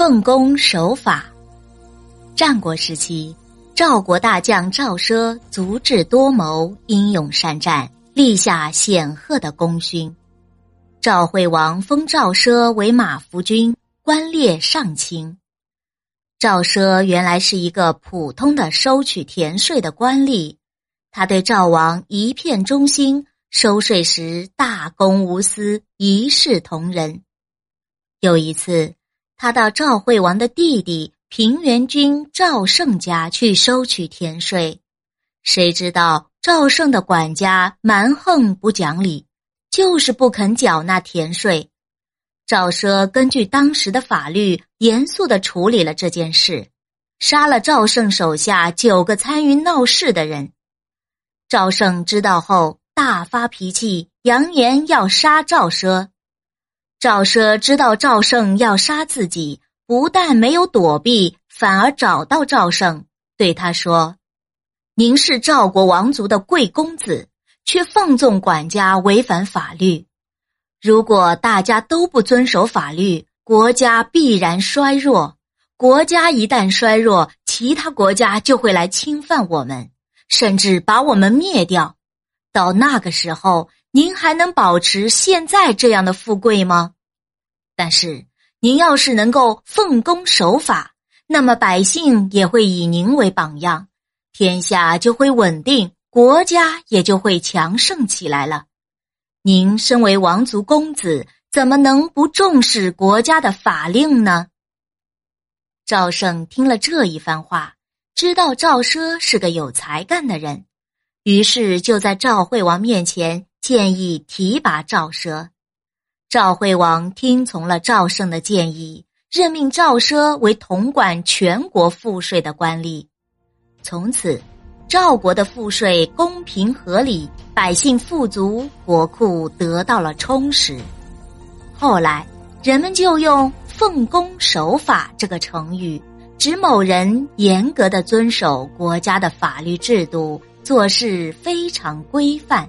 奉公守法。战国时期，赵国大将赵奢足智多谋，英勇善战，立下显赫的功勋。赵惠王封赵奢为马服君，官列上卿。赵奢原来是一个普通的收取田税的官吏，他对赵王一片忠心，收税时大公无私，一视同仁。有一次。他到赵惠王的弟弟平原君赵胜家去收取田税，谁知道赵胜的管家蛮横不讲理，就是不肯缴纳田税。赵奢根据当时的法律，严肃的处理了这件事，杀了赵胜手下九个参与闹事的人。赵胜知道后大发脾气，扬言要杀赵奢。赵奢知道赵胜要杀自己，不但没有躲避，反而找到赵胜，对他说：“您是赵国王族的贵公子，却放纵管家，违反法律。如果大家都不遵守法律，国家必然衰弱。国家一旦衰弱，其他国家就会来侵犯我们，甚至把我们灭掉。到那个时候。”您还能保持现在这样的富贵吗？但是您要是能够奉公守法，那么百姓也会以您为榜样，天下就会稳定，国家也就会强盛起来了。您身为王族公子，怎么能不重视国家的法令呢？赵胜听了这一番话，知道赵奢是个有才干的人，于是就在赵惠王面前。建议提拔赵奢，赵惠王听从了赵胜的建议，任命赵奢为统管全国赋税的官吏。从此，赵国的赋税公平合理，百姓富足，国库得到了充实。后来，人们就用“奉公守法”这个成语，指某人严格的遵守国家的法律制度，做事非常规范。